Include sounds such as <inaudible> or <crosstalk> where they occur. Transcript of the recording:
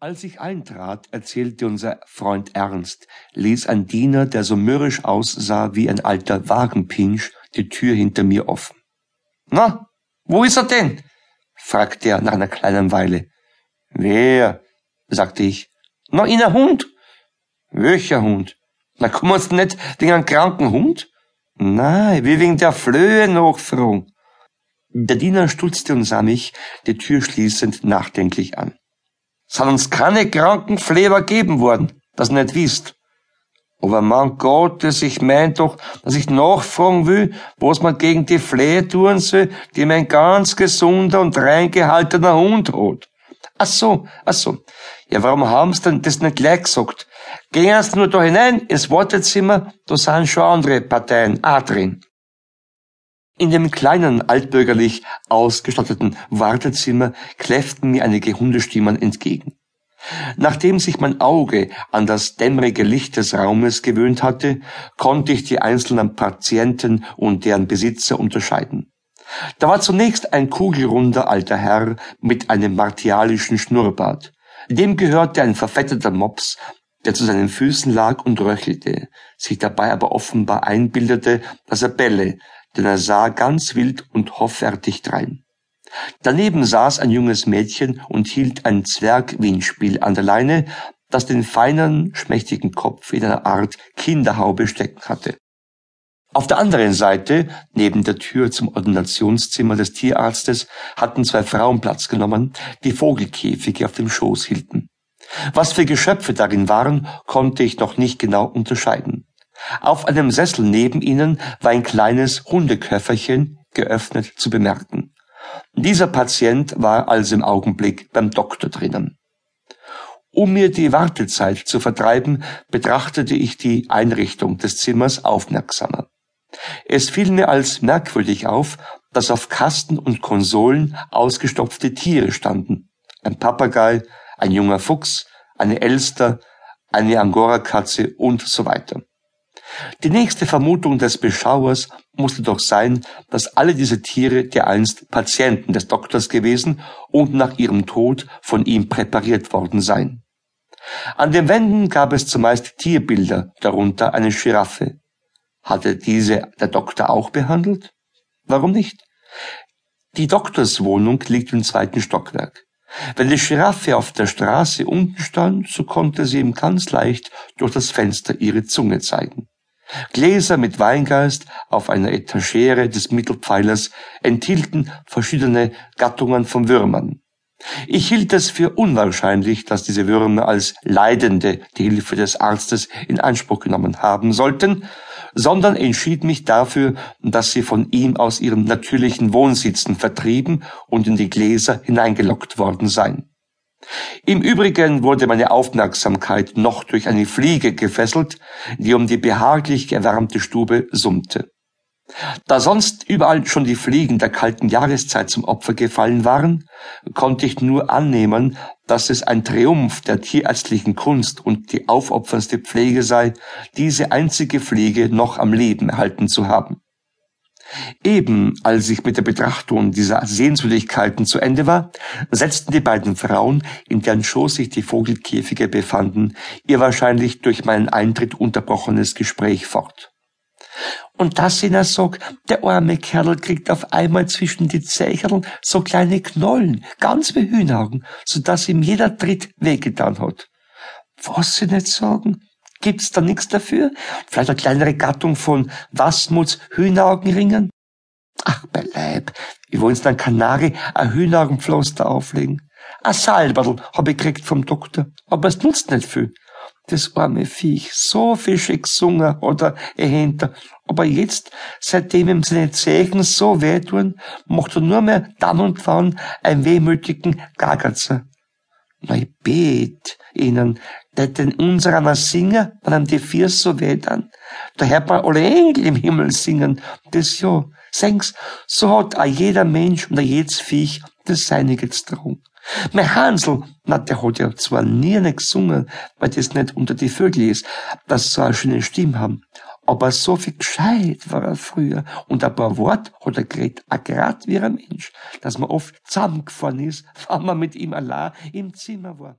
Als ich eintrat, erzählte unser Freund Ernst, ließ ein Diener, der so mürrisch aussah wie ein alter Wagenpinsch, die Tür hinter mir offen. Na, wo ist er denn? fragte er nach einer kleinen Weile. Wer? sagte ich. Na, in ein Hund. Welcher Hund? Na, kummerst nicht wegen einem kranken Hund? Nein, wie wegen der Flöhe nachfragen. Der Diener stutzte und sah mich, die Tür schließend, nachdenklich an. Hat uns keine Krankenpfleger geben worden, das nicht wisst. Aber mein Gottes, ich mein doch, dass ich nachfragen will, was man gegen die Flehe tun soll, die mein ganz gesunder und reingehaltener Hund hat. Ach so, ach so. Ja, warum haben's denn das nicht gleich gesagt? Gehen Sie nur da hinein, ins Wartezimmer, da sind schon andere Parteien auch drin. In dem kleinen, altbürgerlich ausgestatteten Wartezimmer kläfften mir einige Hundestimmen entgegen. Nachdem sich mein Auge an das dämmerige Licht des Raumes gewöhnt hatte, konnte ich die einzelnen Patienten und deren Besitzer unterscheiden. Da war zunächst ein kugelrunder alter Herr mit einem martialischen Schnurrbart. Dem gehörte ein verfetteter Mops, der zu seinen Füßen lag und röchelte, sich dabei aber offenbar einbildete, dass er bälle, denn er sah ganz wild und hoffärtig drein. Daneben saß ein junges Mädchen und hielt ein Zwergwindspiel an der Leine, das den feinen, schmächtigen Kopf in einer Art Kinderhaube stecken hatte. Auf der anderen Seite, neben der Tür zum Ordinationszimmer des Tierarztes, hatten zwei Frauen Platz genommen, die Vogelkäfige auf dem Schoß hielten. Was für Geschöpfe darin waren, konnte ich noch nicht genau unterscheiden. Auf einem Sessel neben ihnen war ein kleines Hundeköfferchen, geöffnet, zu bemerken. Dieser Patient war also im Augenblick beim Doktor drinnen. Um mir die Wartezeit zu vertreiben, betrachtete ich die Einrichtung des Zimmers aufmerksamer. Es fiel mir als merkwürdig auf, dass auf Kasten und Konsolen ausgestopfte Tiere standen. Ein Papagei, ein junger Fuchs, eine Elster, eine Angora-Katze und so weiter. Die nächste Vermutung des Beschauers musste doch sein, dass alle diese Tiere dereinst Patienten des Doktors gewesen und nach ihrem Tod von ihm präpariert worden seien. An den Wänden gab es zumeist Tierbilder, darunter eine Giraffe. Hatte diese der Doktor auch behandelt? Warum nicht? Die Doktorswohnung liegt im zweiten Stockwerk. Wenn die Giraffe auf der Straße unten stand, so konnte sie ihm ganz leicht durch das Fenster ihre Zunge zeigen. Gläser mit Weingeist auf einer Etagere des Mittelpfeilers enthielten verschiedene Gattungen von Würmern. Ich hielt es für unwahrscheinlich, dass diese Würmer als Leidende die Hilfe des Arztes in Anspruch genommen haben sollten, sondern entschied mich dafür, dass sie von ihm aus ihren natürlichen Wohnsitzen vertrieben und in die Gläser hineingelockt worden seien. Im Übrigen wurde meine Aufmerksamkeit noch durch eine Fliege gefesselt, die um die behaglich erwärmte Stube summte. Da sonst überall schon die Fliegen der kalten Jahreszeit zum Opfer gefallen waren, konnte ich nur annehmen, dass es ein Triumph der tierärztlichen Kunst und die aufopferndste Pflege sei, diese einzige Fliege noch am Leben erhalten zu haben. Eben als ich mit der Betrachtung dieser Sehenswürdigkeiten zu Ende war, setzten die beiden Frauen, in deren Schoß sich die Vogelkäfige befanden, ihr wahrscheinlich durch meinen Eintritt unterbrochenes Gespräch fort. Und das in er sagt, der arme Kerl kriegt auf einmal zwischen die Zächerl so kleine Knollen, ganz wie Hühneraugen, so dass ihm jeder Tritt wehgetan hat. Was sie nicht sagen? Gibt's da nichts dafür? Vielleicht eine kleinere Gattung von Wasmuts Hühneraugenringen? Ach, beleib, wie wollen's dann Kanari ein Hühneraugenpflaster auflegen? A Salberl hab ich gekriegt vom Doktor, aber es nutzt nicht viel. Das arme Viech, so fischig gesungen oder hinter. Aber jetzt, seitdem ihm seine Zeichen so wehtun, macht er nur mehr dann und wann einen wehmütigen Gagatzer. Na, ich bet ihnen, der den unserer singen, wenn ihm die vier so weh dann. Da hört man alle Engel im Himmel singen. Das ja, seng's, so hat auch jeder Mensch und auch jedes Viech das Seinige getragen. Mein Hansel, na, der hat ja zwar nie nicht gesungen, weil das nicht unter die Vögel ist, dass sie eine schöne Stimme haben. Aber so viel gescheit war er früher. Und ein paar Wort hat er geredet, auch grad wie ein Mensch, dass man oft zusammengefahren ist, <laughs> wenn man mit ihm allein im Zimmer war.